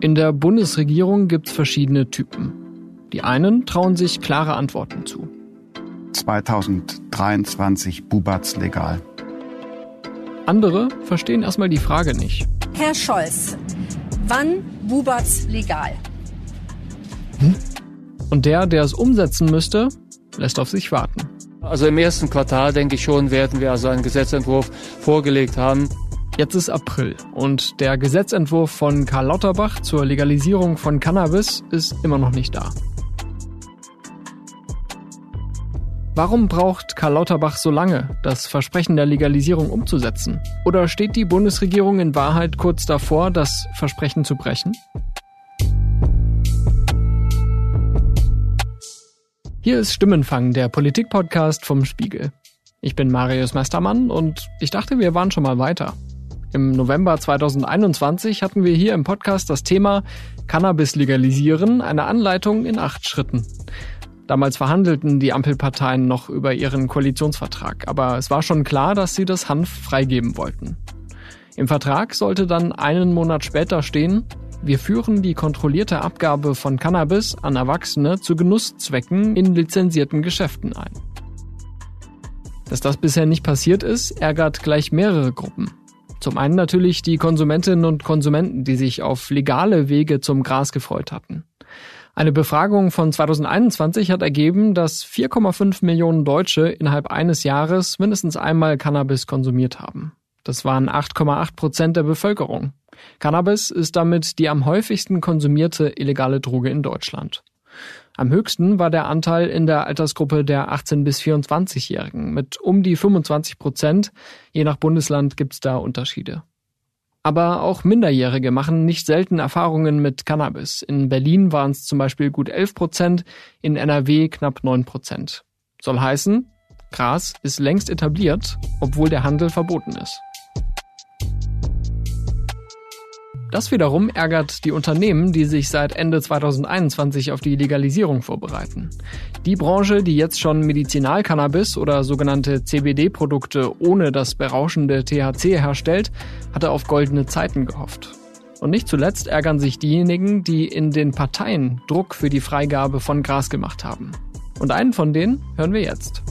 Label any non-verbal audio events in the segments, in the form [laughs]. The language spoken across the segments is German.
In der Bundesregierung gibt es verschiedene Typen. Die einen trauen sich klare Antworten zu. 2023 Bubatz legal. Andere verstehen erstmal die Frage nicht. Herr Scholz, wann Bubatz legal? Hm? Und der, der es umsetzen müsste, lässt auf sich warten. Also im ersten Quartal, denke ich schon, werden wir also einen Gesetzentwurf vorgelegt haben. Jetzt ist April und der Gesetzentwurf von Karl Lauterbach zur Legalisierung von Cannabis ist immer noch nicht da. Warum braucht Karl Lauterbach so lange, das Versprechen der Legalisierung umzusetzen? Oder steht die Bundesregierung in Wahrheit kurz davor, das Versprechen zu brechen? Hier ist Stimmenfang, der Politikpodcast vom Spiegel. Ich bin Marius Mestermann und ich dachte, wir waren schon mal weiter. Im November 2021 hatten wir hier im Podcast das Thema Cannabis legalisieren, eine Anleitung in acht Schritten. Damals verhandelten die Ampelparteien noch über ihren Koalitionsvertrag, aber es war schon klar, dass sie das Hanf freigeben wollten. Im Vertrag sollte dann einen Monat später stehen, wir führen die kontrollierte Abgabe von Cannabis an Erwachsene zu Genusszwecken in lizenzierten Geschäften ein. Dass das bisher nicht passiert ist, ärgert gleich mehrere Gruppen. Zum einen natürlich die Konsumentinnen und Konsumenten, die sich auf legale Wege zum Gras gefreut hatten. Eine Befragung von 2021 hat ergeben, dass 4,5 Millionen Deutsche innerhalb eines Jahres mindestens einmal Cannabis konsumiert haben. Das waren 8,8 Prozent der Bevölkerung. Cannabis ist damit die am häufigsten konsumierte illegale Droge in Deutschland. Am höchsten war der Anteil in der Altersgruppe der 18- bis 24-Jährigen mit um die 25 Prozent. Je nach Bundesland gibt es da Unterschiede. Aber auch Minderjährige machen nicht selten Erfahrungen mit Cannabis. In Berlin waren es zum Beispiel gut 11 Prozent, in NRW knapp 9 Prozent. Soll heißen, Gras ist längst etabliert, obwohl der Handel verboten ist. Das wiederum ärgert die Unternehmen, die sich seit Ende 2021 auf die Legalisierung vorbereiten. Die Branche, die jetzt schon Medizinalcannabis oder sogenannte CBD-Produkte ohne das berauschende THC herstellt, hatte auf goldene Zeiten gehofft. Und nicht zuletzt ärgern sich diejenigen, die in den Parteien Druck für die Freigabe von Gras gemacht haben. Und einen von denen hören wir jetzt.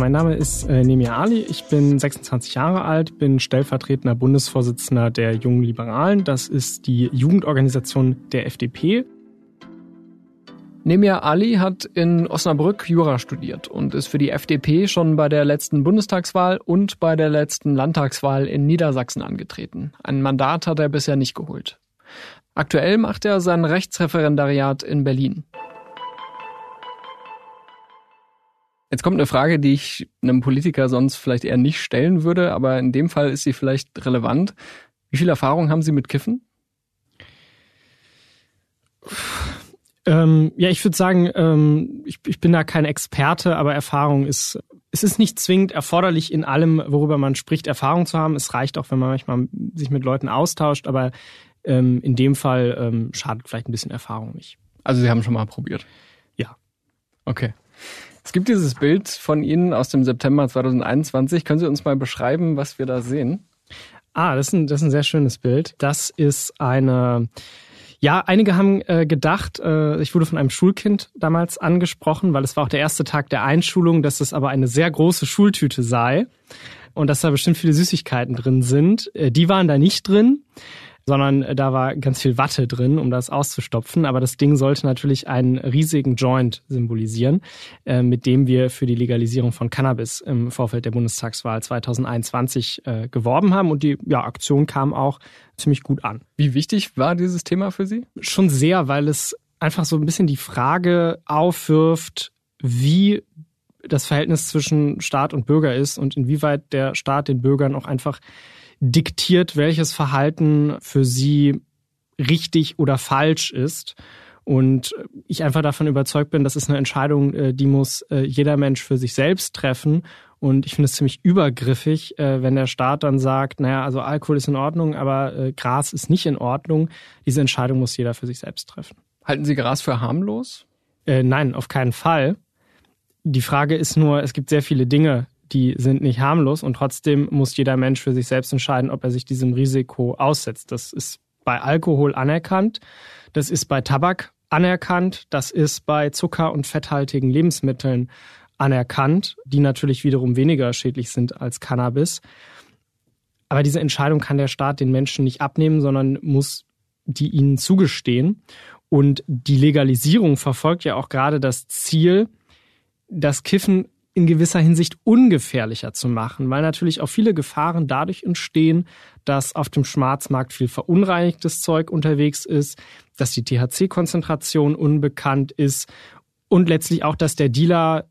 Mein Name ist äh, Nemir Ali, ich bin 26 Jahre alt, bin stellvertretender Bundesvorsitzender der Jungen Liberalen. Das ist die Jugendorganisation der FDP. Nemir Ali hat in Osnabrück Jura studiert und ist für die FDP schon bei der letzten Bundestagswahl und bei der letzten Landtagswahl in Niedersachsen angetreten. Ein Mandat hat er bisher nicht geholt. Aktuell macht er sein Rechtsreferendariat in Berlin. Jetzt kommt eine Frage, die ich einem Politiker sonst vielleicht eher nicht stellen würde, aber in dem Fall ist sie vielleicht relevant. Wie viel Erfahrung haben Sie mit Kiffen? Ähm, ja, ich würde sagen, ähm, ich, ich bin da kein Experte, aber Erfahrung ist, es ist nicht zwingend erforderlich, in allem, worüber man spricht, Erfahrung zu haben. Es reicht auch, wenn man manchmal sich mit Leuten austauscht, aber ähm, in dem Fall ähm, schadet vielleicht ein bisschen Erfahrung nicht. Also Sie haben schon mal probiert? Ja. Okay. Es gibt dieses Bild von Ihnen aus dem September 2021. Können Sie uns mal beschreiben, was wir da sehen? Ah, das ist ein, das ist ein sehr schönes Bild. Das ist eine, ja, einige haben äh, gedacht, äh, ich wurde von einem Schulkind damals angesprochen, weil es war auch der erste Tag der Einschulung, dass es aber eine sehr große Schultüte sei und dass da bestimmt viele Süßigkeiten drin sind. Äh, die waren da nicht drin sondern äh, da war ganz viel Watte drin, um das auszustopfen. Aber das Ding sollte natürlich einen riesigen Joint symbolisieren, äh, mit dem wir für die Legalisierung von Cannabis im Vorfeld der Bundestagswahl 2021 äh, geworben haben. Und die ja, Aktion kam auch ziemlich gut an. Wie wichtig war dieses Thema für Sie? Schon sehr, weil es einfach so ein bisschen die Frage aufwirft, wie das Verhältnis zwischen Staat und Bürger ist und inwieweit der Staat den Bürgern auch einfach diktiert, welches Verhalten für sie richtig oder falsch ist. Und ich einfach davon überzeugt bin, das ist eine Entscheidung, äh, die muss äh, jeder Mensch für sich selbst treffen. Und ich finde es ziemlich übergriffig, äh, wenn der Staat dann sagt, naja, also Alkohol ist in Ordnung, aber Gras ist nicht in Ordnung. Diese Entscheidung muss jeder für sich selbst treffen. Halten Sie Gras für harmlos? Äh, nein, auf keinen Fall. Die Frage ist nur, es gibt sehr viele Dinge, die sind nicht harmlos und trotzdem muss jeder Mensch für sich selbst entscheiden, ob er sich diesem Risiko aussetzt. Das ist bei Alkohol anerkannt, das ist bei Tabak anerkannt, das ist bei zucker- und fetthaltigen Lebensmitteln anerkannt, die natürlich wiederum weniger schädlich sind als Cannabis. Aber diese Entscheidung kann der Staat den Menschen nicht abnehmen, sondern muss die ihnen zugestehen. Und die Legalisierung verfolgt ja auch gerade das Ziel, das Kiffen in gewisser Hinsicht ungefährlicher zu machen, weil natürlich auch viele Gefahren dadurch entstehen, dass auf dem Schwarzmarkt viel verunreinigtes Zeug unterwegs ist, dass die THC-Konzentration unbekannt ist und letztlich auch, dass der Dealer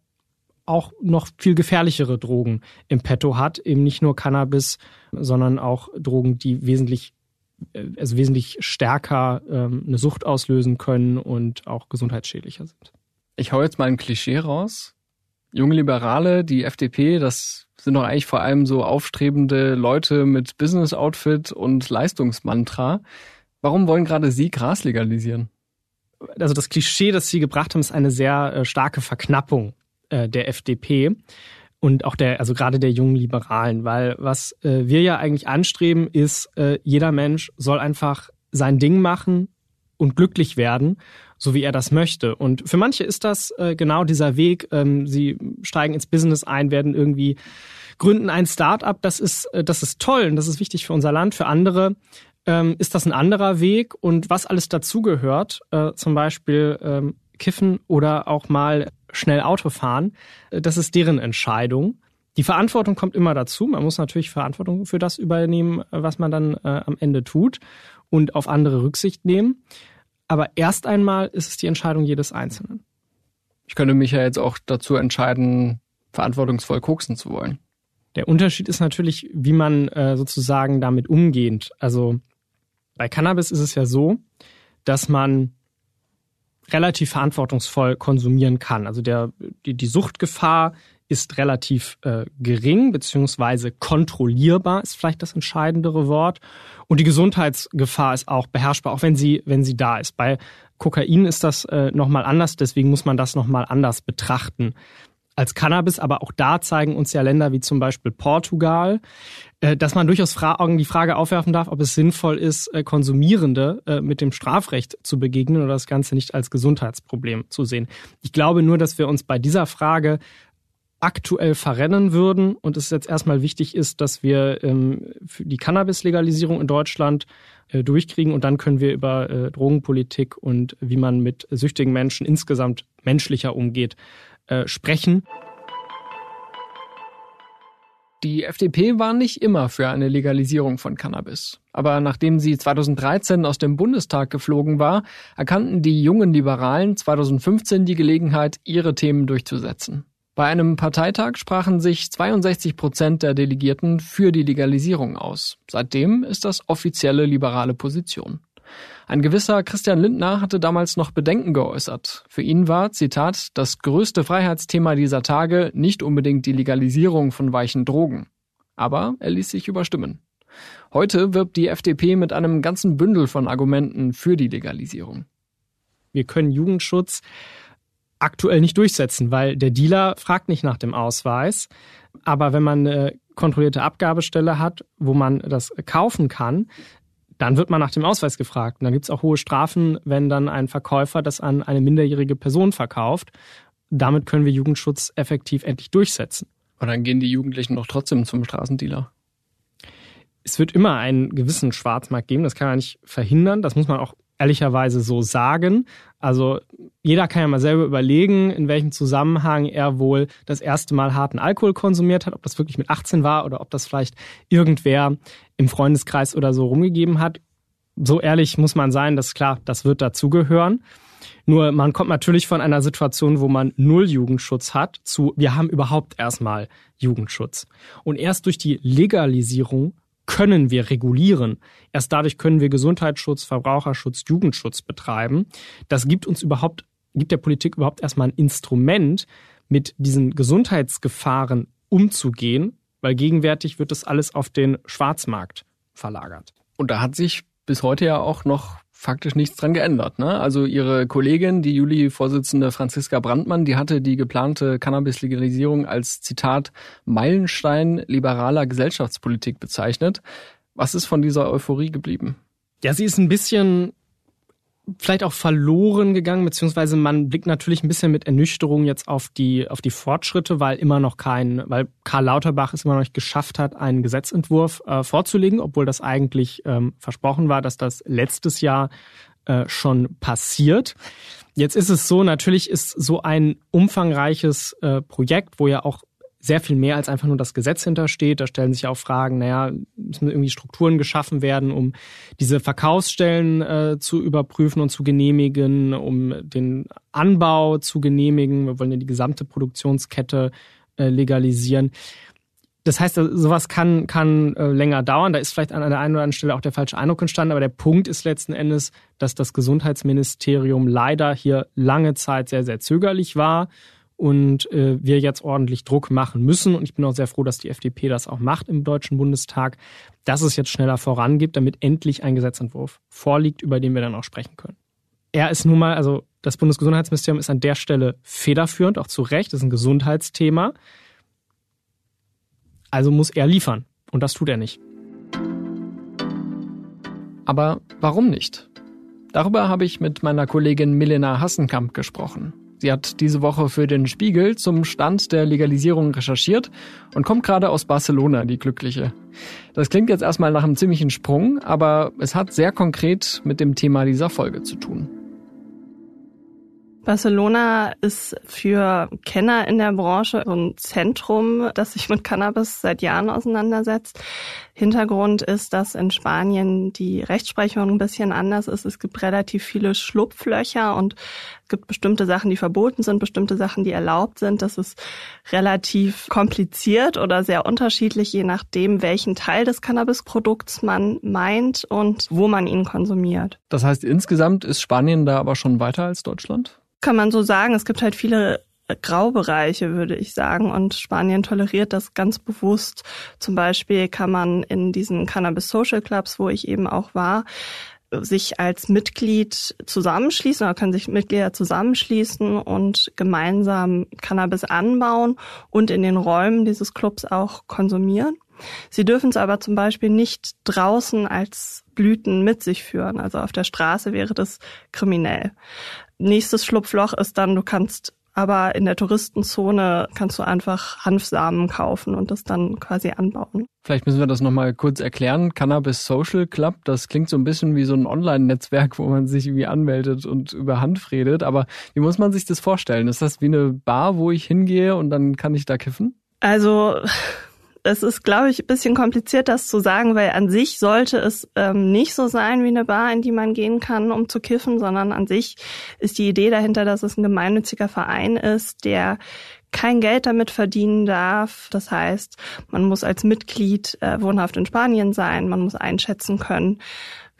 auch noch viel gefährlichere Drogen im Petto hat, eben nicht nur Cannabis, sondern auch Drogen, die wesentlich äh, also wesentlich stärker ähm, eine Sucht auslösen können und auch gesundheitsschädlicher sind. Ich hau jetzt mal ein Klischee raus. Junge Liberale, die FDP, das sind doch eigentlich vor allem so aufstrebende Leute mit Business-Outfit und Leistungsmantra. Warum wollen gerade Sie Gras legalisieren? Also das Klischee, das Sie gebracht haben, ist eine sehr äh, starke Verknappung äh, der FDP und auch der, also gerade der jungen Liberalen, weil was äh, wir ja eigentlich anstreben, ist, jeder Mensch soll einfach sein Ding machen und glücklich werden, so wie er das möchte. Und für manche ist das äh, genau dieser Weg. Ähm, sie steigen ins Business ein, werden irgendwie gründen ein Start-up. Das ist, äh, das ist toll und das ist wichtig für unser Land. Für andere ähm, ist das ein anderer Weg und was alles dazugehört, äh, zum Beispiel ähm, kiffen oder auch mal schnell Auto fahren, äh, das ist deren Entscheidung. Die Verantwortung kommt immer dazu. Man muss natürlich Verantwortung für das übernehmen, äh, was man dann äh, am Ende tut und auf andere Rücksicht nehmen. Aber erst einmal ist es die Entscheidung jedes Einzelnen. Ich könnte mich ja jetzt auch dazu entscheiden, verantwortungsvoll koksen zu wollen. Der Unterschied ist natürlich, wie man äh, sozusagen damit umgeht. Also bei Cannabis ist es ja so, dass man relativ verantwortungsvoll konsumieren kann. Also der, die, die Suchtgefahr ist relativ äh, gering beziehungsweise kontrollierbar ist vielleicht das entscheidendere Wort und die Gesundheitsgefahr ist auch beherrschbar, auch wenn sie wenn sie da ist. Bei Kokain ist das äh, noch mal anders, deswegen muss man das noch mal anders betrachten als Cannabis, aber auch da zeigen uns ja Länder wie zum Beispiel Portugal, äh, dass man durchaus die Frage aufwerfen darf, ob es sinnvoll ist, äh, Konsumierende äh, mit dem Strafrecht zu begegnen oder das Ganze nicht als Gesundheitsproblem zu sehen. Ich glaube nur, dass wir uns bei dieser Frage aktuell verrennen würden und es jetzt erstmal wichtig ist, dass wir ähm, die Cannabis-Legalisierung in Deutschland durchkriegen und dann können wir über Drogenpolitik und wie man mit süchtigen Menschen insgesamt menschlicher umgeht, äh, sprechen. Die FDP war nicht immer für eine Legalisierung von Cannabis. Aber nachdem sie 2013 aus dem Bundestag geflogen war, erkannten die jungen Liberalen 2015 die Gelegenheit, ihre Themen durchzusetzen. Bei einem Parteitag sprachen sich 62 Prozent der Delegierten für die Legalisierung aus. Seitdem ist das offizielle liberale Position. Ein gewisser Christian Lindner hatte damals noch Bedenken geäußert. Für ihn war, Zitat, das größte Freiheitsthema dieser Tage nicht unbedingt die Legalisierung von weichen Drogen. Aber er ließ sich überstimmen. Heute wirbt die FDP mit einem ganzen Bündel von Argumenten für die Legalisierung. Wir können Jugendschutz aktuell nicht durchsetzen, weil der Dealer fragt nicht nach dem Ausweis. Aber wenn man eine kontrollierte Abgabestelle hat, wo man das kaufen kann, dann wird man nach dem Ausweis gefragt. Und dann gibt es auch hohe Strafen, wenn dann ein Verkäufer das an eine minderjährige Person verkauft. Damit können wir Jugendschutz effektiv endlich durchsetzen. Und dann gehen die Jugendlichen doch trotzdem zum Straßendealer. Es wird immer einen gewissen Schwarzmarkt geben, das kann man nicht verhindern. Das muss man auch ehrlicherweise so sagen. Also jeder kann ja mal selber überlegen, in welchem Zusammenhang er wohl das erste Mal harten Alkohol konsumiert hat, ob das wirklich mit 18 war oder ob das vielleicht irgendwer im Freundeskreis oder so rumgegeben hat. So ehrlich muss man sein, dass klar, das wird dazugehören. Nur man kommt natürlich von einer Situation, wo man null Jugendschutz hat, zu wir haben überhaupt erstmal Jugendschutz. Und erst durch die Legalisierung können wir regulieren. Erst dadurch können wir Gesundheitsschutz, Verbraucherschutz, Jugendschutz betreiben. Das gibt uns überhaupt, gibt der Politik überhaupt erstmal ein Instrument, mit diesen Gesundheitsgefahren umzugehen, weil gegenwärtig wird das alles auf den Schwarzmarkt verlagert. Und da hat sich bis heute ja auch noch faktisch nichts dran geändert. Ne? Also ihre Kollegin, die Juli-Vorsitzende Franziska Brandmann, die hatte die geplante Cannabis-Legalisierung als Zitat Meilenstein liberaler Gesellschaftspolitik bezeichnet. Was ist von dieser Euphorie geblieben? Ja, sie ist ein bisschen vielleicht auch verloren gegangen, beziehungsweise man blickt natürlich ein bisschen mit Ernüchterung jetzt auf die, auf die Fortschritte, weil immer noch kein, weil Karl Lauterbach es immer noch nicht geschafft hat, einen Gesetzentwurf äh, vorzulegen, obwohl das eigentlich ähm, versprochen war, dass das letztes Jahr äh, schon passiert. Jetzt ist es so, natürlich ist so ein umfangreiches äh, Projekt, wo ja auch sehr viel mehr als einfach nur das Gesetz hintersteht. Da stellen sich auch Fragen, naja, müssen irgendwie Strukturen geschaffen werden, um diese Verkaufsstellen äh, zu überprüfen und zu genehmigen, um den Anbau zu genehmigen. Wir wollen ja die gesamte Produktionskette äh, legalisieren. Das heißt, sowas kann, kann äh, länger dauern. Da ist vielleicht an der einen oder anderen Stelle auch der falsche Eindruck entstanden. Aber der Punkt ist letzten Endes, dass das Gesundheitsministerium leider hier lange Zeit sehr, sehr zögerlich war und äh, wir jetzt ordentlich Druck machen müssen. Und ich bin auch sehr froh, dass die FDP das auch macht im Deutschen Bundestag, dass es jetzt schneller vorangeht, damit endlich ein Gesetzentwurf vorliegt, über den wir dann auch sprechen können. Er ist nun mal, also das Bundesgesundheitsministerium ist an der Stelle federführend, auch zu Recht, das ist ein Gesundheitsthema. Also muss er liefern. Und das tut er nicht. Aber warum nicht? Darüber habe ich mit meiner Kollegin Milena Hassenkamp gesprochen. Sie hat diese Woche für den Spiegel zum Stand der Legalisierung recherchiert und kommt gerade aus Barcelona, die Glückliche. Das klingt jetzt erstmal nach einem ziemlichen Sprung, aber es hat sehr konkret mit dem Thema dieser Folge zu tun. Barcelona ist für Kenner in der Branche ein Zentrum, das sich mit Cannabis seit Jahren auseinandersetzt. Hintergrund ist, dass in Spanien die Rechtsprechung ein bisschen anders ist. Es gibt relativ viele Schlupflöcher und gibt bestimmte Sachen, die verboten sind, bestimmte Sachen, die erlaubt sind. Das ist relativ kompliziert oder sehr unterschiedlich, je nachdem, welchen Teil des Cannabisprodukts man meint und wo man ihn konsumiert. Das heißt, insgesamt ist Spanien da aber schon weiter als Deutschland? kann man so sagen. Es gibt halt viele Graubereiche, würde ich sagen. Und Spanien toleriert das ganz bewusst. Zum Beispiel kann man in diesen Cannabis Social Clubs, wo ich eben auch war, sich als Mitglied zusammenschließen oder können sich Mitglieder zusammenschließen und gemeinsam Cannabis anbauen und in den Räumen dieses Clubs auch konsumieren. Sie dürfen es aber zum Beispiel nicht draußen als Blüten mit sich führen. Also auf der Straße wäre das kriminell. Nächstes Schlupfloch ist dann, du kannst aber in der Touristenzone kannst du einfach Hanfsamen kaufen und das dann quasi anbauen. Vielleicht müssen wir das nochmal kurz erklären. Cannabis Social Club, das klingt so ein bisschen wie so ein Online-Netzwerk, wo man sich irgendwie anmeldet und über Hanf redet. Aber wie muss man sich das vorstellen? Ist das wie eine Bar, wo ich hingehe und dann kann ich da kiffen? Also es ist, glaube ich, ein bisschen kompliziert, das zu sagen, weil an sich sollte es ähm, nicht so sein wie eine Bar, in die man gehen kann, um zu kiffen, sondern an sich ist die Idee dahinter, dass es ein gemeinnütziger Verein ist, der kein Geld damit verdienen darf. Das heißt, man muss als Mitglied äh, wohnhaft in Spanien sein, man muss einschätzen können,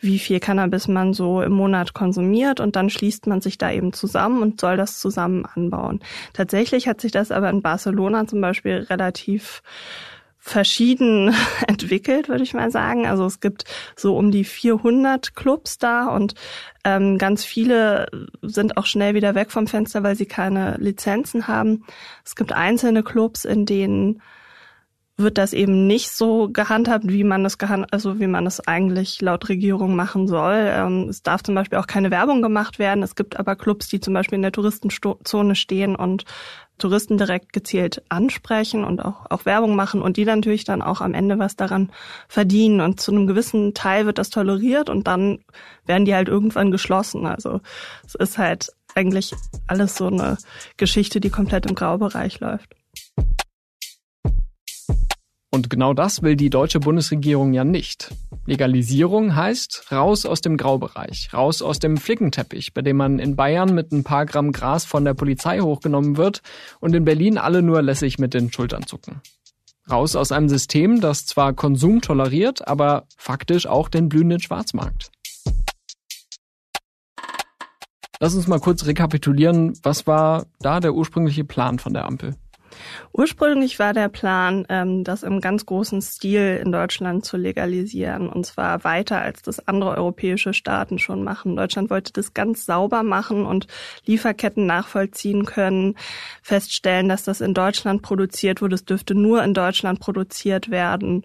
wie viel Cannabis man so im Monat konsumiert und dann schließt man sich da eben zusammen und soll das zusammen anbauen. Tatsächlich hat sich das aber in Barcelona zum Beispiel relativ verschieden [laughs] entwickelt, würde ich mal sagen. Also es gibt so um die 400 Clubs da und ähm, ganz viele sind auch schnell wieder weg vom Fenster, weil sie keine Lizenzen haben. Es gibt einzelne Clubs, in denen wird das eben nicht so gehandhabt, wie man es gehand also wie man es eigentlich laut Regierung machen soll. Ähm, es darf zum Beispiel auch keine Werbung gemacht werden. Es gibt aber Clubs, die zum Beispiel in der Touristenzone stehen und Touristen direkt gezielt ansprechen und auch, auch Werbung machen und die natürlich dann auch am Ende was daran verdienen. Und zu einem gewissen Teil wird das toleriert und dann werden die halt irgendwann geschlossen. Also es ist halt eigentlich alles so eine Geschichte, die komplett im Graubereich läuft. Und genau das will die deutsche Bundesregierung ja nicht. Legalisierung heißt raus aus dem Graubereich, raus aus dem Flickenteppich, bei dem man in Bayern mit ein paar Gramm Gras von der Polizei hochgenommen wird und in Berlin alle nur lässig mit den Schultern zucken. Raus aus einem System, das zwar Konsum toleriert, aber faktisch auch den blühenden Schwarzmarkt. Lass uns mal kurz rekapitulieren, was war da der ursprüngliche Plan von der Ampel? Ursprünglich war der Plan, ähm, das im ganz großen Stil in Deutschland zu legalisieren und zwar weiter als das andere europäische Staaten schon machen. Deutschland wollte das ganz sauber machen und Lieferketten nachvollziehen können, feststellen, dass das in Deutschland produziert wurde. Es dürfte nur in Deutschland produziert werden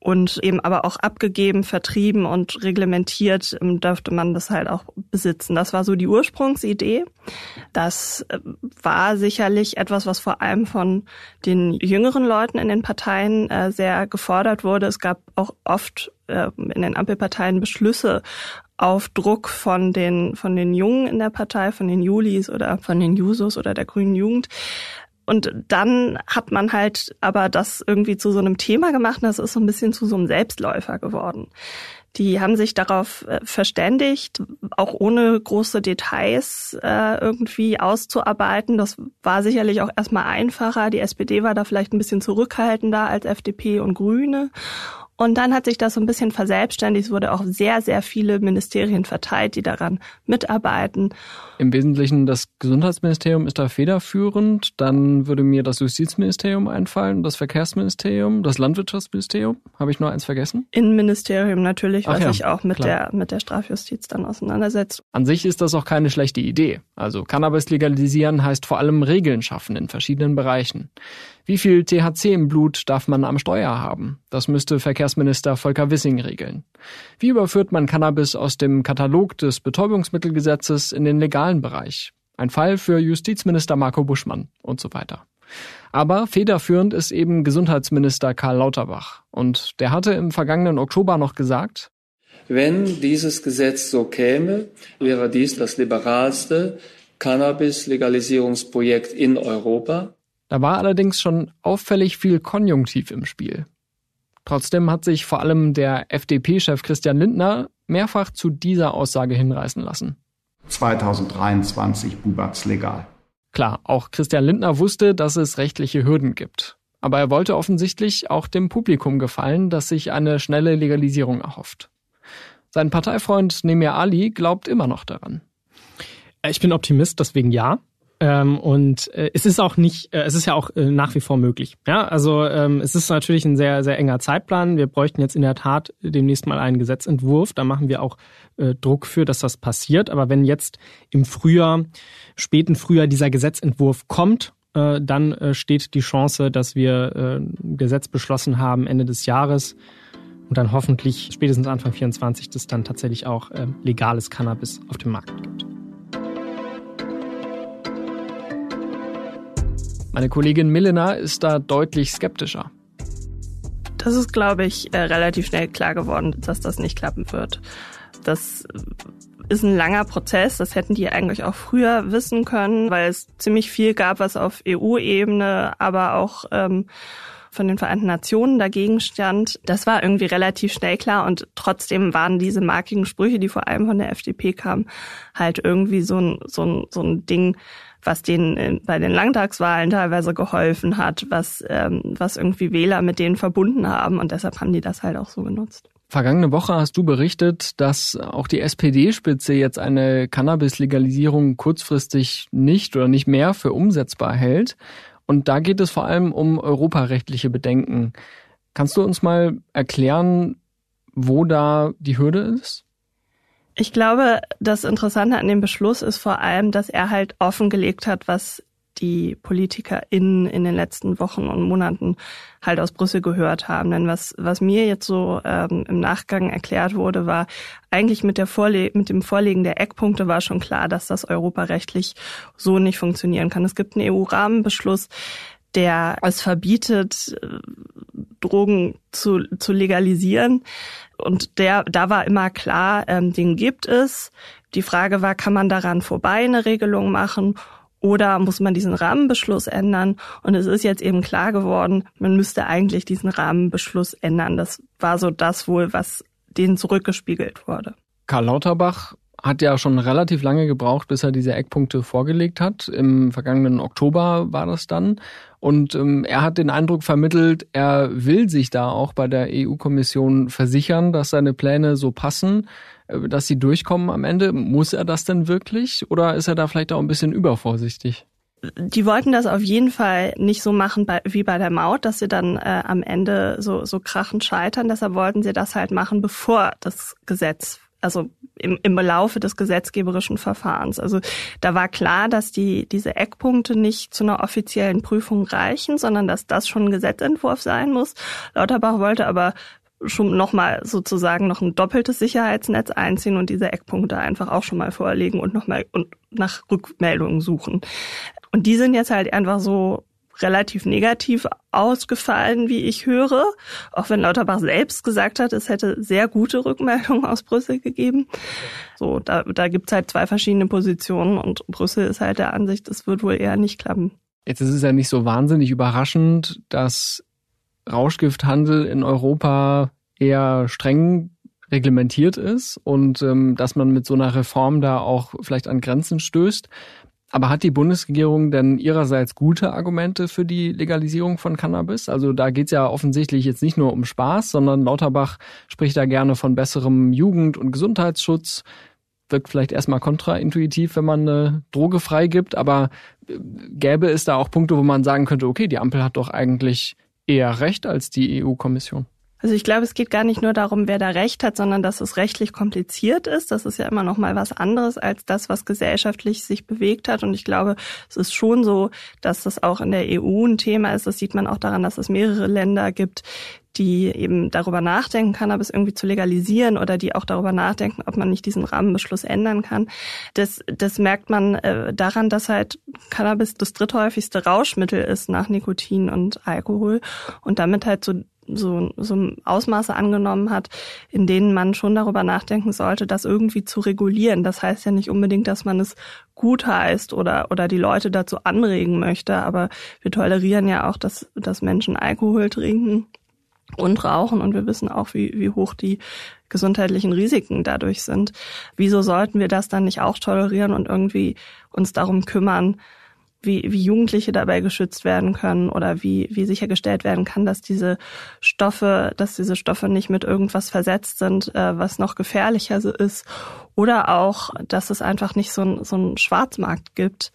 und eben aber auch abgegeben, vertrieben und reglementiert ähm, dürfte man das halt auch besitzen. Das war so die Ursprungsidee. Das äh, war sicherlich etwas, was vor allem von den jüngeren Leuten in den Parteien äh, sehr gefordert wurde. Es gab auch oft äh, in den Ampelparteien Beschlüsse auf Druck von den, von den Jungen in der Partei, von den Julis oder von den Jusos oder der Grünen Jugend, und dann hat man halt aber das irgendwie zu so einem Thema gemacht und das ist so ein bisschen zu so einem Selbstläufer geworden. Die haben sich darauf äh, verständigt, auch ohne große Details äh, irgendwie auszuarbeiten. Das war sicherlich auch erstmal einfacher. Die SPD war da vielleicht ein bisschen zurückhaltender als FDP und Grüne. Und dann hat sich das so ein bisschen verselbstständigt. Es wurde auch sehr, sehr viele Ministerien verteilt, die daran mitarbeiten. Im Wesentlichen das Gesundheitsministerium ist da federführend. Dann würde mir das Justizministerium einfallen, das Verkehrsministerium, das Landwirtschaftsministerium. Habe ich nur eins vergessen? Innenministerium natürlich, was ja, sich auch mit der, mit der Strafjustiz dann auseinandersetzt. An sich ist das auch keine schlechte Idee. Also Cannabis legalisieren heißt vor allem Regeln schaffen in verschiedenen Bereichen. Wie viel THC im Blut darf man am Steuer haben? Das müsste Verkehrsminister Volker Wissing regeln. Wie überführt man Cannabis aus dem Katalog des Betäubungsmittelgesetzes in den legalen Bereich? Ein Fall für Justizminister Marco Buschmann und so weiter. Aber federführend ist eben Gesundheitsminister Karl Lauterbach. Und der hatte im vergangenen Oktober noch gesagt, wenn dieses Gesetz so käme, wäre dies das liberalste Cannabis-Legalisierungsprojekt in Europa. Da war allerdings schon auffällig viel Konjunktiv im Spiel. Trotzdem hat sich vor allem der FDP-Chef Christian Lindner mehrfach zu dieser Aussage hinreißen lassen. 2023 Bubatz legal. Klar, auch Christian Lindner wusste, dass es rechtliche Hürden gibt. Aber er wollte offensichtlich auch dem Publikum gefallen, das sich eine schnelle Legalisierung erhofft. Sein Parteifreund Nemir Ali glaubt immer noch daran. Ich bin Optimist, deswegen ja. Ähm, und äh, es ist auch nicht, äh, es ist ja auch äh, nach wie vor möglich. Ja, also ähm, es ist natürlich ein sehr, sehr enger Zeitplan. Wir bräuchten jetzt in der Tat demnächst mal einen Gesetzentwurf. Da machen wir auch äh, Druck für, dass das passiert. Aber wenn jetzt im Frühjahr, späten Frühjahr dieser Gesetzentwurf kommt, äh, dann äh, steht die Chance, dass wir äh, ein Gesetz beschlossen haben Ende des Jahres und dann hoffentlich spätestens Anfang 24 das dann tatsächlich auch äh, legales Cannabis auf dem Markt gibt. Meine Kollegin Milena ist da deutlich skeptischer. Das ist, glaube ich, äh, relativ schnell klar geworden, dass das nicht klappen wird. Das ist ein langer Prozess. Das hätten die eigentlich auch früher wissen können, weil es ziemlich viel gab, was auf EU-Ebene, aber auch ähm, von den Vereinten Nationen dagegen stand. Das war irgendwie relativ schnell klar und trotzdem waren diese markigen Sprüche, die vor allem von der FDP kamen, halt irgendwie so ein, so ein, so ein Ding, was denen bei den Landtagswahlen teilweise geholfen hat, was, ähm, was irgendwie Wähler mit denen verbunden haben und deshalb haben die das halt auch so genutzt. Vergangene Woche hast du berichtet, dass auch die SPD-Spitze jetzt eine Cannabis-Legalisierung kurzfristig nicht oder nicht mehr für umsetzbar hält. Und da geht es vor allem um europarechtliche Bedenken. Kannst du uns mal erklären, wo da die Hürde ist? Ich glaube, das Interessante an dem Beschluss ist vor allem, dass er halt offengelegt hat, was die PolitikerInnen in den letzten Wochen und Monaten halt aus Brüssel gehört haben. Denn was, was mir jetzt so ähm, im Nachgang erklärt wurde, war eigentlich mit, der Vorle mit dem Vorlegen der Eckpunkte war schon klar, dass das europarechtlich so nicht funktionieren kann. Es gibt einen EU-Rahmenbeschluss, der es verbietet, Drogen zu, zu legalisieren. Und der, da war immer klar, ähm, den gibt es. Die Frage war, kann man daran vorbei eine Regelung machen oder muss man diesen Rahmenbeschluss ändern? Und es ist jetzt eben klar geworden, man müsste eigentlich diesen Rahmenbeschluss ändern. Das war so das wohl, was denen zurückgespiegelt wurde. Karl Lauterbach hat ja schon relativ lange gebraucht, bis er diese Eckpunkte vorgelegt hat. Im vergangenen Oktober war das dann. Und ähm, er hat den Eindruck vermittelt, er will sich da auch bei der EU-Kommission versichern, dass seine Pläne so passen, dass sie durchkommen am Ende. Muss er das denn wirklich? Oder ist er da vielleicht auch ein bisschen übervorsichtig? die wollten das auf jeden Fall nicht so machen bei, wie bei der Maut, dass sie dann äh, am Ende so, so krachend scheitern. Deshalb wollten sie das halt machen, bevor das Gesetz, also im, im Laufe des gesetzgeberischen Verfahrens. Also da war klar, dass die, diese Eckpunkte nicht zu einer offiziellen Prüfung reichen, sondern dass das schon ein Gesetzentwurf sein muss. Lauterbach wollte aber schon nochmal sozusagen noch ein doppeltes Sicherheitsnetz einziehen und diese Eckpunkte einfach auch schon mal vorlegen und nochmal und nach Rückmeldungen suchen. Und die sind jetzt halt einfach so relativ negativ ausgefallen, wie ich höre. Auch wenn Lauterbach selbst gesagt hat, es hätte sehr gute Rückmeldungen aus Brüssel gegeben. So, da, da gibt's halt zwei verschiedene Positionen und Brüssel ist halt der Ansicht, es wird wohl eher nicht klappen. Jetzt ist es ja nicht so wahnsinnig überraschend, dass Rauschgifthandel in Europa eher streng reglementiert ist und ähm, dass man mit so einer Reform da auch vielleicht an Grenzen stößt. Aber hat die Bundesregierung denn ihrerseits gute Argumente für die Legalisierung von Cannabis? Also da geht's ja offensichtlich jetzt nicht nur um Spaß, sondern Lauterbach spricht da gerne von besserem Jugend- und Gesundheitsschutz. Wirkt vielleicht erstmal kontraintuitiv, wenn man eine Droge freigibt, aber äh, gäbe es da auch Punkte, wo man sagen könnte, okay, die Ampel hat doch eigentlich eher recht als die EU-Kommission? Also ich glaube, es geht gar nicht nur darum, wer da Recht hat, sondern dass es rechtlich kompliziert ist. Das ist ja immer noch mal was anderes als das, was gesellschaftlich sich bewegt hat. Und ich glaube, es ist schon so, dass das auch in der EU ein Thema ist. Das sieht man auch daran, dass es mehrere Länder gibt, die eben darüber nachdenken, Cannabis irgendwie zu legalisieren oder die auch darüber nachdenken, ob man nicht diesen Rahmenbeschluss ändern kann. Das, das merkt man äh, daran, dass halt Cannabis das dritthäufigste Rauschmittel ist nach Nikotin und Alkohol und damit halt so so, so Ausmaße angenommen hat, in denen man schon darüber nachdenken sollte, das irgendwie zu regulieren. Das heißt ja nicht unbedingt, dass man es gut heißt oder, oder die Leute dazu anregen möchte, aber wir tolerieren ja auch, dass, dass Menschen Alkohol trinken und rauchen und wir wissen auch, wie, wie hoch die gesundheitlichen Risiken dadurch sind. Wieso sollten wir das dann nicht auch tolerieren und irgendwie uns darum kümmern, wie, wie Jugendliche dabei geschützt werden können oder wie, wie sichergestellt werden kann, dass diese Stoffe, dass diese Stoffe nicht mit irgendwas versetzt sind, äh, was noch gefährlicher ist. Oder auch, dass es einfach nicht so, ein, so einen Schwarzmarkt gibt,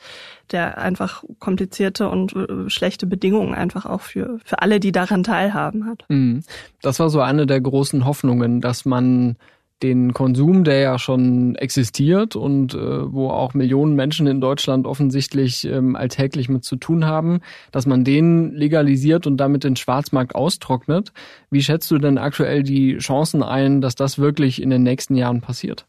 der einfach komplizierte und äh, schlechte Bedingungen einfach auch für, für alle, die daran teilhaben hat. Mhm. Das war so eine der großen Hoffnungen, dass man den Konsum, der ja schon existiert und äh, wo auch Millionen Menschen in Deutschland offensichtlich ähm, alltäglich mit zu tun haben, dass man den legalisiert und damit den Schwarzmarkt austrocknet. Wie schätzt du denn aktuell die Chancen ein, dass das wirklich in den nächsten Jahren passiert?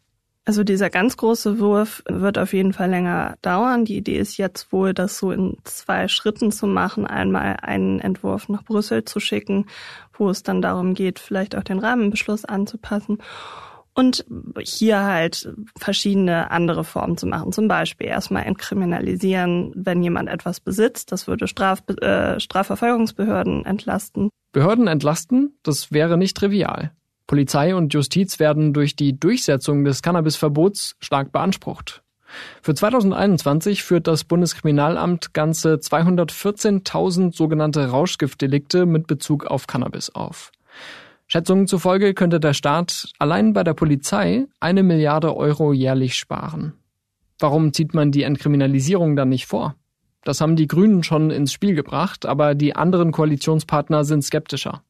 Also dieser ganz große Wurf wird auf jeden Fall länger dauern. Die Idee ist jetzt wohl, das so in zwei Schritten zu machen. Einmal einen Entwurf nach Brüssel zu schicken, wo es dann darum geht, vielleicht auch den Rahmenbeschluss anzupassen und hier halt verschiedene andere Formen zu machen. Zum Beispiel erstmal entkriminalisieren, wenn jemand etwas besitzt. Das würde Straf, äh, Strafverfolgungsbehörden entlasten. Behörden entlasten? Das wäre nicht trivial. Polizei und Justiz werden durch die Durchsetzung des Cannabisverbots stark beansprucht. Für 2021 führt das Bundeskriminalamt ganze 214.000 sogenannte Rauschgiftdelikte mit Bezug auf Cannabis auf. Schätzungen zufolge könnte der Staat allein bei der Polizei eine Milliarde Euro jährlich sparen. Warum zieht man die Entkriminalisierung dann nicht vor? Das haben die Grünen schon ins Spiel gebracht, aber die anderen Koalitionspartner sind skeptischer.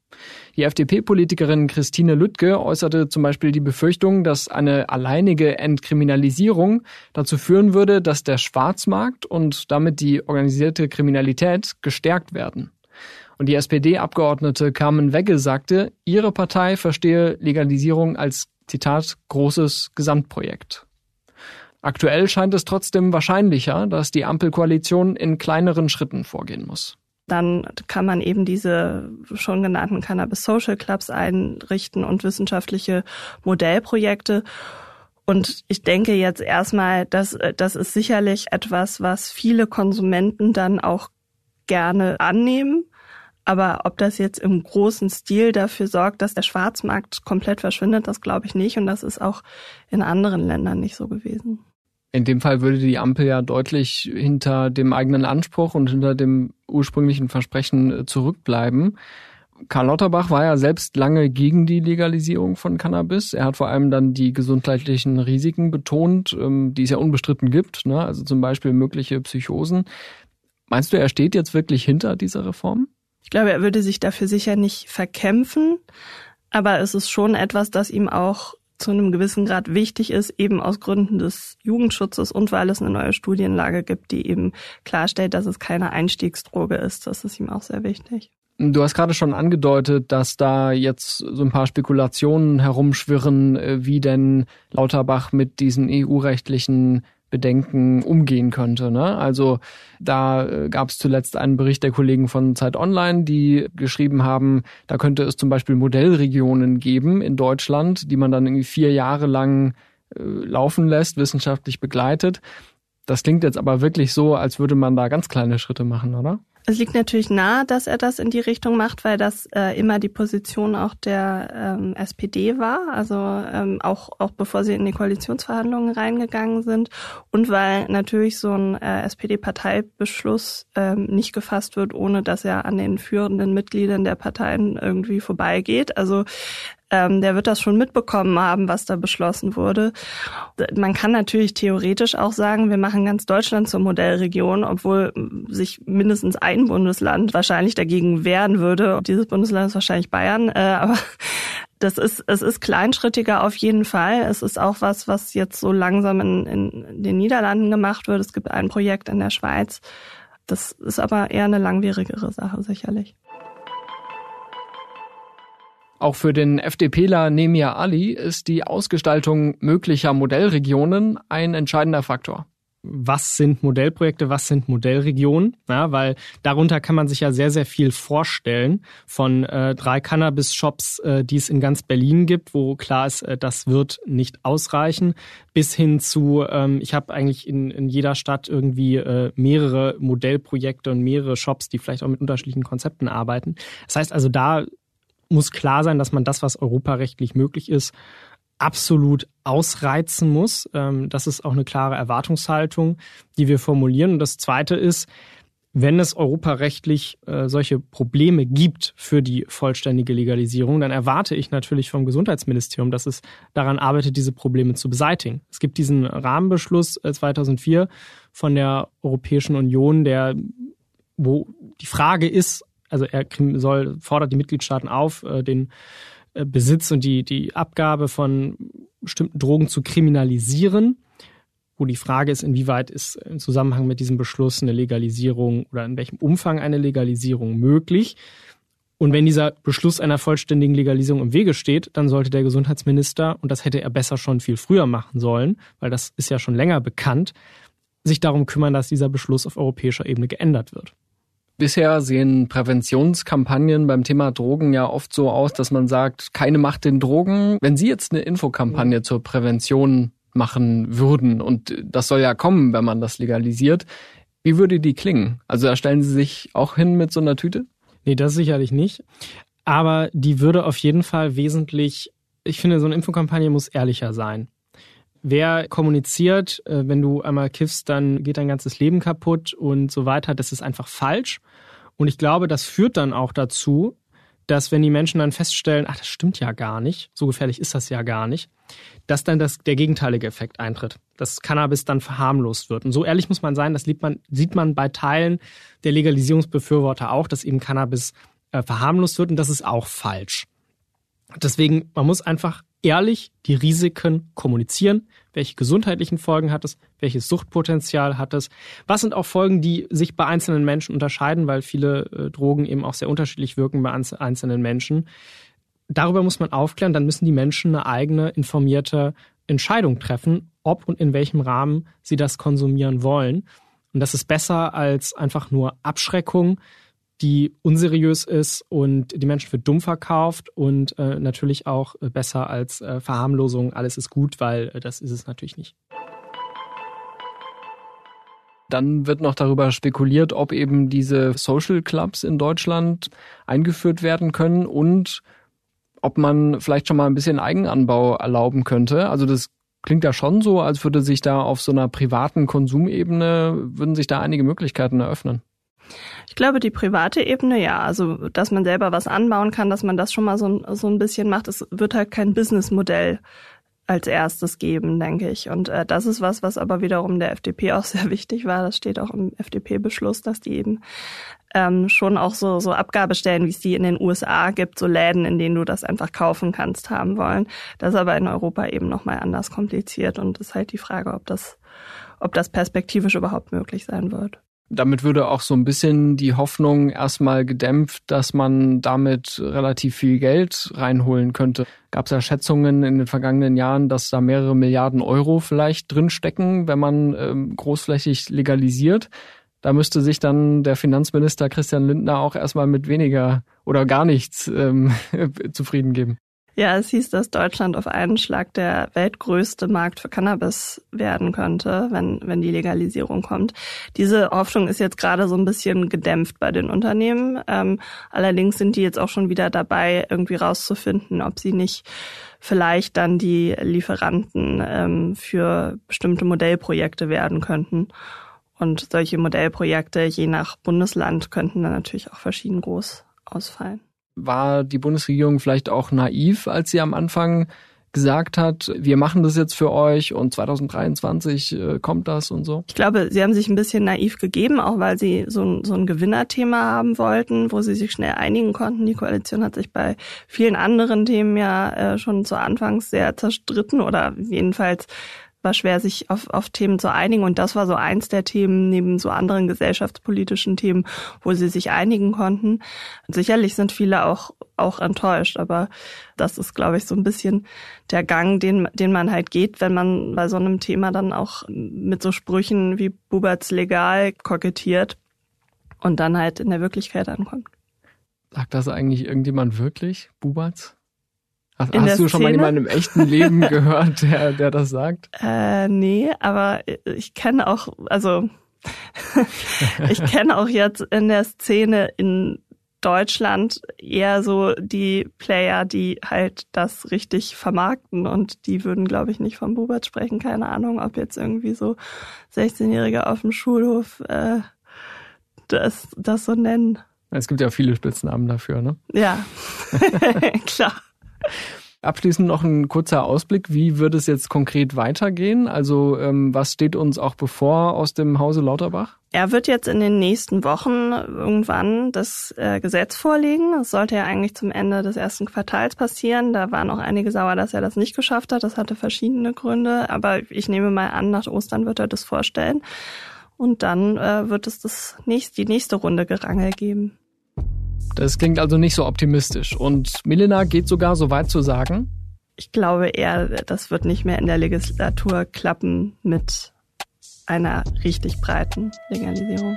Die FDP-Politikerin Christine Lüttke äußerte zum Beispiel die Befürchtung, dass eine alleinige Entkriminalisierung dazu führen würde, dass der Schwarzmarkt und damit die organisierte Kriminalität gestärkt werden. Und die SPD-Abgeordnete Carmen Wegge sagte, ihre Partei verstehe Legalisierung als, Zitat, großes Gesamtprojekt. Aktuell scheint es trotzdem wahrscheinlicher, dass die Ampelkoalition in kleineren Schritten vorgehen muss. Dann kann man eben diese schon genannten Cannabis Social Clubs einrichten und wissenschaftliche Modellprojekte. Und ich denke jetzt erstmal, dass das ist sicherlich etwas, was viele Konsumenten dann auch gerne annehmen. Aber ob das jetzt im großen Stil dafür sorgt, dass der Schwarzmarkt komplett verschwindet, das glaube ich nicht. Und das ist auch in anderen Ländern nicht so gewesen. In dem Fall würde die Ampel ja deutlich hinter dem eigenen Anspruch und hinter dem ursprünglichen Versprechen äh, zurückbleiben. Karl Lauterbach war ja selbst lange gegen die Legalisierung von Cannabis. Er hat vor allem dann die gesundheitlichen Risiken betont, ähm, die es ja unbestritten gibt, ne? also zum Beispiel mögliche Psychosen. Meinst du, er steht jetzt wirklich hinter dieser Reform? Ich glaube, er würde sich dafür sicher nicht verkämpfen, aber es ist schon etwas, das ihm auch zu einem gewissen Grad wichtig ist, eben aus Gründen des Jugendschutzes und weil es eine neue Studienlage gibt, die eben klarstellt, dass es keine Einstiegsdroge ist. Das ist ihm auch sehr wichtig. Du hast gerade schon angedeutet, dass da jetzt so ein paar Spekulationen herumschwirren, äh, wie denn Lauterbach mit diesen EU-rechtlichen Bedenken umgehen könnte. Ne? Also da äh, gab es zuletzt einen Bericht der Kollegen von Zeit Online, die geschrieben haben, da könnte es zum Beispiel Modellregionen geben in Deutschland, die man dann irgendwie vier Jahre lang äh, laufen lässt, wissenschaftlich begleitet. Das klingt jetzt aber wirklich so, als würde man da ganz kleine Schritte machen, oder? Es liegt natürlich nahe, dass er das in die Richtung macht, weil das äh, immer die Position auch der ähm, SPD war, also ähm, auch, auch bevor sie in die Koalitionsverhandlungen reingegangen sind und weil natürlich so ein äh, SPD-Parteibeschluss ähm, nicht gefasst wird, ohne dass er an den führenden Mitgliedern der Parteien irgendwie vorbeigeht. Also ähm, der wird das schon mitbekommen haben, was da beschlossen wurde. Man kann natürlich theoretisch auch sagen, wir machen ganz Deutschland zur Modellregion, obwohl sich mindestens ein Bundesland wahrscheinlich dagegen wehren würde. Dieses Bundesland ist wahrscheinlich Bayern, äh, aber [laughs] das ist, es ist kleinschrittiger auf jeden Fall. Es ist auch was, was jetzt so langsam in, in den Niederlanden gemacht wird. Es gibt ein Projekt in der Schweiz. Das ist aber eher eine langwierigere Sache, sicherlich. Auch für den FDPler Nemir Ali ist die Ausgestaltung möglicher Modellregionen ein entscheidender Faktor. Was sind Modellprojekte, was sind Modellregionen, ja, weil darunter kann man sich ja sehr, sehr viel vorstellen von äh, drei Cannabis-Shops, äh, die es in ganz Berlin gibt, wo klar ist, äh, das wird nicht ausreichen, bis hin zu, ähm, ich habe eigentlich in, in jeder Stadt irgendwie äh, mehrere Modellprojekte und mehrere Shops, die vielleicht auch mit unterschiedlichen Konzepten arbeiten. Das heißt also, da muss klar sein, dass man das, was europarechtlich möglich ist, absolut ausreizen muss. Ähm, das ist auch eine klare Erwartungshaltung, die wir formulieren. Und das Zweite ist, wenn es europarechtlich äh, solche Probleme gibt für die vollständige Legalisierung, dann erwarte ich natürlich vom Gesundheitsministerium, dass es daran arbeitet, diese Probleme zu beseitigen. Es gibt diesen Rahmenbeschluss 2004 äh, von der Europäischen Union, der, wo die Frage ist, also er soll, fordert die Mitgliedstaaten auf, äh, den äh, Besitz und die, die Abgabe von bestimmten Drogen zu kriminalisieren, wo die Frage ist, inwieweit ist im Zusammenhang mit diesem Beschluss eine Legalisierung oder in welchem Umfang eine Legalisierung möglich. Und wenn dieser Beschluss einer vollständigen Legalisierung im Wege steht, dann sollte der Gesundheitsminister, und das hätte er besser schon viel früher machen sollen, weil das ist ja schon länger bekannt, sich darum kümmern, dass dieser Beschluss auf europäischer Ebene geändert wird. Bisher sehen Präventionskampagnen beim Thema Drogen ja oft so aus, dass man sagt, keine Macht den Drogen. Wenn Sie jetzt eine Infokampagne zur Prävention machen würden, und das soll ja kommen, wenn man das legalisiert, wie würde die klingen? Also da stellen Sie sich auch hin mit so einer Tüte? Nee, das sicherlich nicht. Aber die würde auf jeden Fall wesentlich, ich finde, so eine Infokampagne muss ehrlicher sein. Wer kommuniziert, äh, wenn du einmal kiffst, dann geht dein ganzes Leben kaputt und so weiter, das ist einfach falsch. Und ich glaube, das führt dann auch dazu, dass wenn die Menschen dann feststellen, ach, das stimmt ja gar nicht, so gefährlich ist das ja gar nicht, dass dann das, der gegenteilige Effekt eintritt, dass Cannabis dann verharmlost wird. Und so ehrlich muss man sein, das sieht man, sieht man bei Teilen der Legalisierungsbefürworter auch, dass eben Cannabis äh, verharmlost wird und das ist auch falsch. Deswegen, man muss einfach ehrlich die Risiken kommunizieren. Welche gesundheitlichen Folgen hat es? Welches Suchtpotenzial hat es? Was sind auch Folgen, die sich bei einzelnen Menschen unterscheiden, weil viele äh, Drogen eben auch sehr unterschiedlich wirken bei einzelnen Menschen? Darüber muss man aufklären. Dann müssen die Menschen eine eigene informierte Entscheidung treffen, ob und in welchem Rahmen sie das konsumieren wollen. Und das ist besser als einfach nur Abschreckung die unseriös ist und die Menschen für dumm verkauft und äh, natürlich auch äh, besser als äh, Verharmlosung, alles ist gut, weil äh, das ist es natürlich nicht. Dann wird noch darüber spekuliert, ob eben diese Social Clubs in Deutschland eingeführt werden können und ob man vielleicht schon mal ein bisschen Eigenanbau erlauben könnte. Also das klingt ja schon so, als würde sich da auf so einer privaten Konsumebene, würden sich da einige Möglichkeiten eröffnen. Ich glaube, die private Ebene, ja, also dass man selber was anbauen kann, dass man das schon mal so, so ein bisschen macht, es wird halt kein Businessmodell als erstes geben, denke ich. Und äh, das ist was, was aber wiederum der FDP [laughs] auch sehr wichtig war. Das steht auch im FDP-Beschluss, dass die eben ähm, schon auch so, so Abgabestellen, wie es die in den USA gibt, so Läden, in denen du das einfach kaufen kannst, haben wollen. Das ist aber in Europa eben nochmal anders kompliziert und ist halt die Frage, ob das, ob das perspektivisch überhaupt möglich sein wird. Damit würde auch so ein bisschen die Hoffnung erstmal gedämpft, dass man damit relativ viel Geld reinholen könnte. Gab es ja Schätzungen in den vergangenen Jahren, dass da mehrere Milliarden Euro vielleicht drinstecken, wenn man ähm, großflächig legalisiert. Da müsste sich dann der Finanzminister Christian Lindner auch erstmal mit weniger oder gar nichts ähm, [laughs] zufrieden geben. Ja, es hieß, dass Deutschland auf einen Schlag der weltgrößte Markt für Cannabis werden könnte, wenn, wenn die Legalisierung kommt. Diese Hoffnung ist jetzt gerade so ein bisschen gedämpft bei den Unternehmen. Ähm, allerdings sind die jetzt auch schon wieder dabei, irgendwie rauszufinden, ob sie nicht vielleicht dann die Lieferanten ähm, für bestimmte Modellprojekte werden könnten. Und solche Modellprojekte, je nach Bundesland, könnten dann natürlich auch verschieden groß ausfallen war die Bundesregierung vielleicht auch naiv, als sie am Anfang gesagt hat, wir machen das jetzt für euch und 2023 äh, kommt das und so? Ich glaube, sie haben sich ein bisschen naiv gegeben, auch weil sie so ein, so ein Gewinnerthema haben wollten, wo sie sich schnell einigen konnten. Die Koalition hat sich bei vielen anderen Themen ja äh, schon zu Anfangs sehr zerstritten oder jedenfalls war schwer, sich auf, auf Themen zu einigen. Und das war so eins der Themen neben so anderen gesellschaftspolitischen Themen, wo sie sich einigen konnten. Sicherlich sind viele auch, auch enttäuscht, aber das ist, glaube ich, so ein bisschen der Gang, den, den man halt geht, wenn man bei so einem Thema dann auch mit so Sprüchen wie Buberts legal kokettiert und dann halt in der Wirklichkeit ankommt. Sagt das eigentlich irgendjemand wirklich, Buberts? Hast, hast du schon Szene? mal jemanden im echten Leben [laughs] gehört, der, der das sagt? Äh, nee, aber ich kenne auch, also [laughs] ich kenne auch jetzt in der Szene in Deutschland eher so die Player, die halt das richtig vermarkten und die würden, glaube ich, nicht vom Bubert sprechen. Keine Ahnung, ob jetzt irgendwie so 16-Jährige auf dem Schulhof äh, das, das so nennen. Es gibt ja viele Spitznamen dafür, ne? Ja, [laughs] klar. Abschließend noch ein kurzer Ausblick. Wie wird es jetzt konkret weitergehen? Also ähm, was steht uns auch bevor aus dem Hause Lauterbach? Er wird jetzt in den nächsten Wochen irgendwann das äh, Gesetz vorlegen. Das sollte ja eigentlich zum Ende des ersten Quartals passieren. Da waren auch einige sauer, dass er das nicht geschafft hat. Das hatte verschiedene Gründe. Aber ich nehme mal an, nach Ostern wird er das vorstellen. Und dann äh, wird es das nächste, die nächste Runde Gerangel geben. Das klingt also nicht so optimistisch. Und Milena geht sogar so weit zu sagen, ich glaube eher, das wird nicht mehr in der Legislatur klappen mit einer richtig breiten Legalisierung.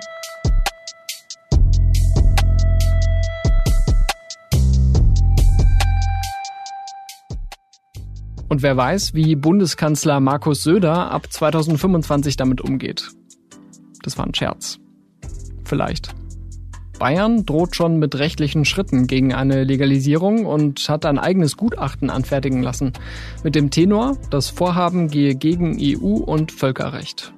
Und wer weiß, wie Bundeskanzler Markus Söder ab 2025 damit umgeht. Das war ein Scherz. Vielleicht. Bayern droht schon mit rechtlichen Schritten gegen eine Legalisierung und hat ein eigenes Gutachten anfertigen lassen. Mit dem Tenor, das Vorhaben gehe gegen EU und Völkerrecht.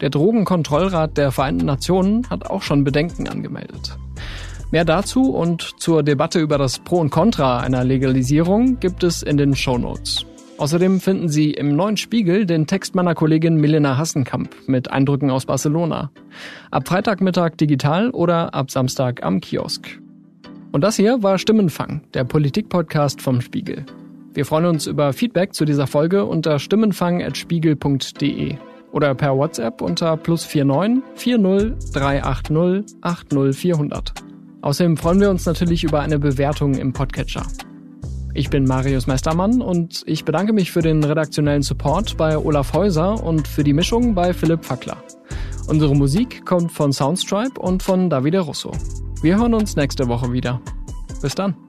Der Drogenkontrollrat der Vereinten Nationen hat auch schon Bedenken angemeldet. Mehr dazu und zur Debatte über das Pro und Contra einer Legalisierung gibt es in den Show Notes. Außerdem finden Sie im neuen Spiegel den Text meiner Kollegin Milena Hassenkamp mit Eindrücken aus Barcelona. Ab Freitagmittag digital oder ab Samstag am Kiosk. Und das hier war Stimmenfang, der Politik-Podcast vom Spiegel. Wir freuen uns über Feedback zu dieser Folge unter stimmenfang.spiegel.de oder per WhatsApp unter plus 49 40 380 80 400. Außerdem freuen wir uns natürlich über eine Bewertung im Podcatcher. Ich bin Marius Meistermann und ich bedanke mich für den redaktionellen Support bei Olaf Häuser und für die Mischung bei Philipp Fackler. Unsere Musik kommt von Soundstripe und von Davide Russo. Wir hören uns nächste Woche wieder. Bis dann.